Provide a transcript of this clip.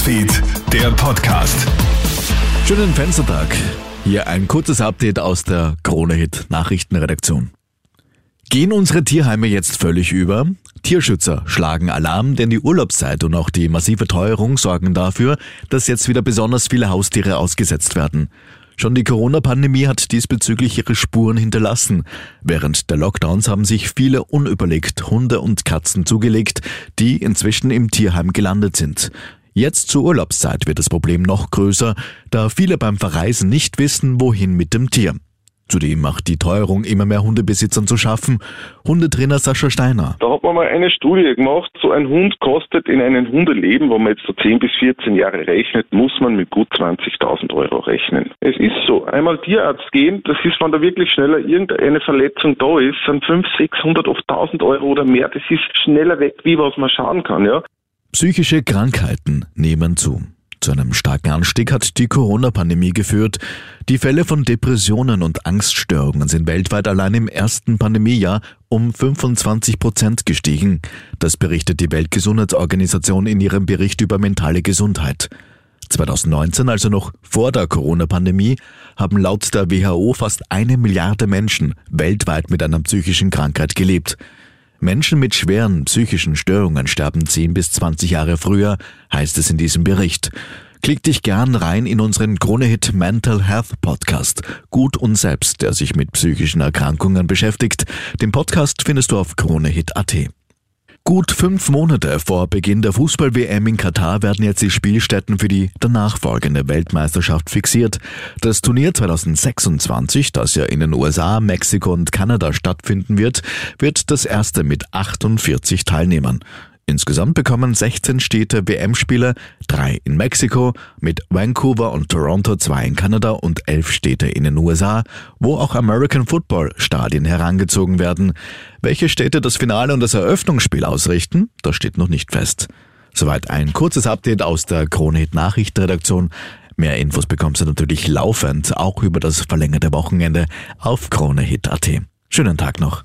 Newsfeed, der Podcast. Schönen Fenstertag. Hier ein kurzes Update aus der Krone-Hit Nachrichtenredaktion. Gehen unsere Tierheime jetzt völlig über? Tierschützer schlagen Alarm, denn die Urlaubszeit und auch die massive Teuerung sorgen dafür, dass jetzt wieder besonders viele Haustiere ausgesetzt werden. Schon die Corona-Pandemie hat diesbezüglich ihre Spuren hinterlassen. Während der Lockdowns haben sich viele unüberlegt Hunde und Katzen zugelegt, die inzwischen im Tierheim gelandet sind. Jetzt zur Urlaubszeit wird das Problem noch größer, da viele beim Verreisen nicht wissen, wohin mit dem Tier. Zudem macht die Teuerung immer mehr Hundebesitzern zu schaffen. Hundetrainer Sascha Steiner. Da hat man mal eine Studie gemacht. So ein Hund kostet in einem Hundeleben, wo man jetzt so 10 bis 14 Jahre rechnet, muss man mit gut 20.000 Euro rechnen. Es ist so. Einmal Tierarzt gehen, das ist, wenn da wirklich schneller irgendeine Verletzung da ist, sind 500, 600, oft 1000 Euro oder mehr. Das ist schneller weg, wie was man schauen kann, ja. Psychische Krankheiten nehmen zu. Zu einem starken Anstieg hat die Corona-Pandemie geführt. Die Fälle von Depressionen und Angststörungen sind weltweit allein im ersten Pandemiejahr um 25 Prozent gestiegen. Das berichtet die Weltgesundheitsorganisation in ihrem Bericht über mentale Gesundheit. 2019, also noch vor der Corona-Pandemie, haben laut der WHO fast eine Milliarde Menschen weltweit mit einer psychischen Krankheit gelebt. Menschen mit schweren psychischen Störungen sterben 10 bis 20 Jahre früher, heißt es in diesem Bericht. Klick dich gern rein in unseren Kronehit Mental Health Podcast. Gut und selbst, der sich mit psychischen Erkrankungen beschäftigt. Den Podcast findest du auf kronehit.at. Gut fünf Monate vor Beginn der Fußball-WM in Katar werden jetzt die Spielstätten für die danach folgende Weltmeisterschaft fixiert. Das Turnier 2026, das ja in den USA, Mexiko und Kanada stattfinden wird, wird das erste mit 48 Teilnehmern. Insgesamt bekommen 16 Städte WM-Spiele, drei in Mexiko, mit Vancouver und Toronto zwei in Kanada und elf Städte in den USA, wo auch American Football Stadien herangezogen werden. Welche Städte das Finale und das Eröffnungsspiel ausrichten, das steht noch nicht fest. Soweit ein kurzes Update aus der Kronhit Nachrichtenredaktion. Mehr Infos bekommst du natürlich laufend, auch über das verlängerte Wochenende auf kronehit.at. Schönen Tag noch.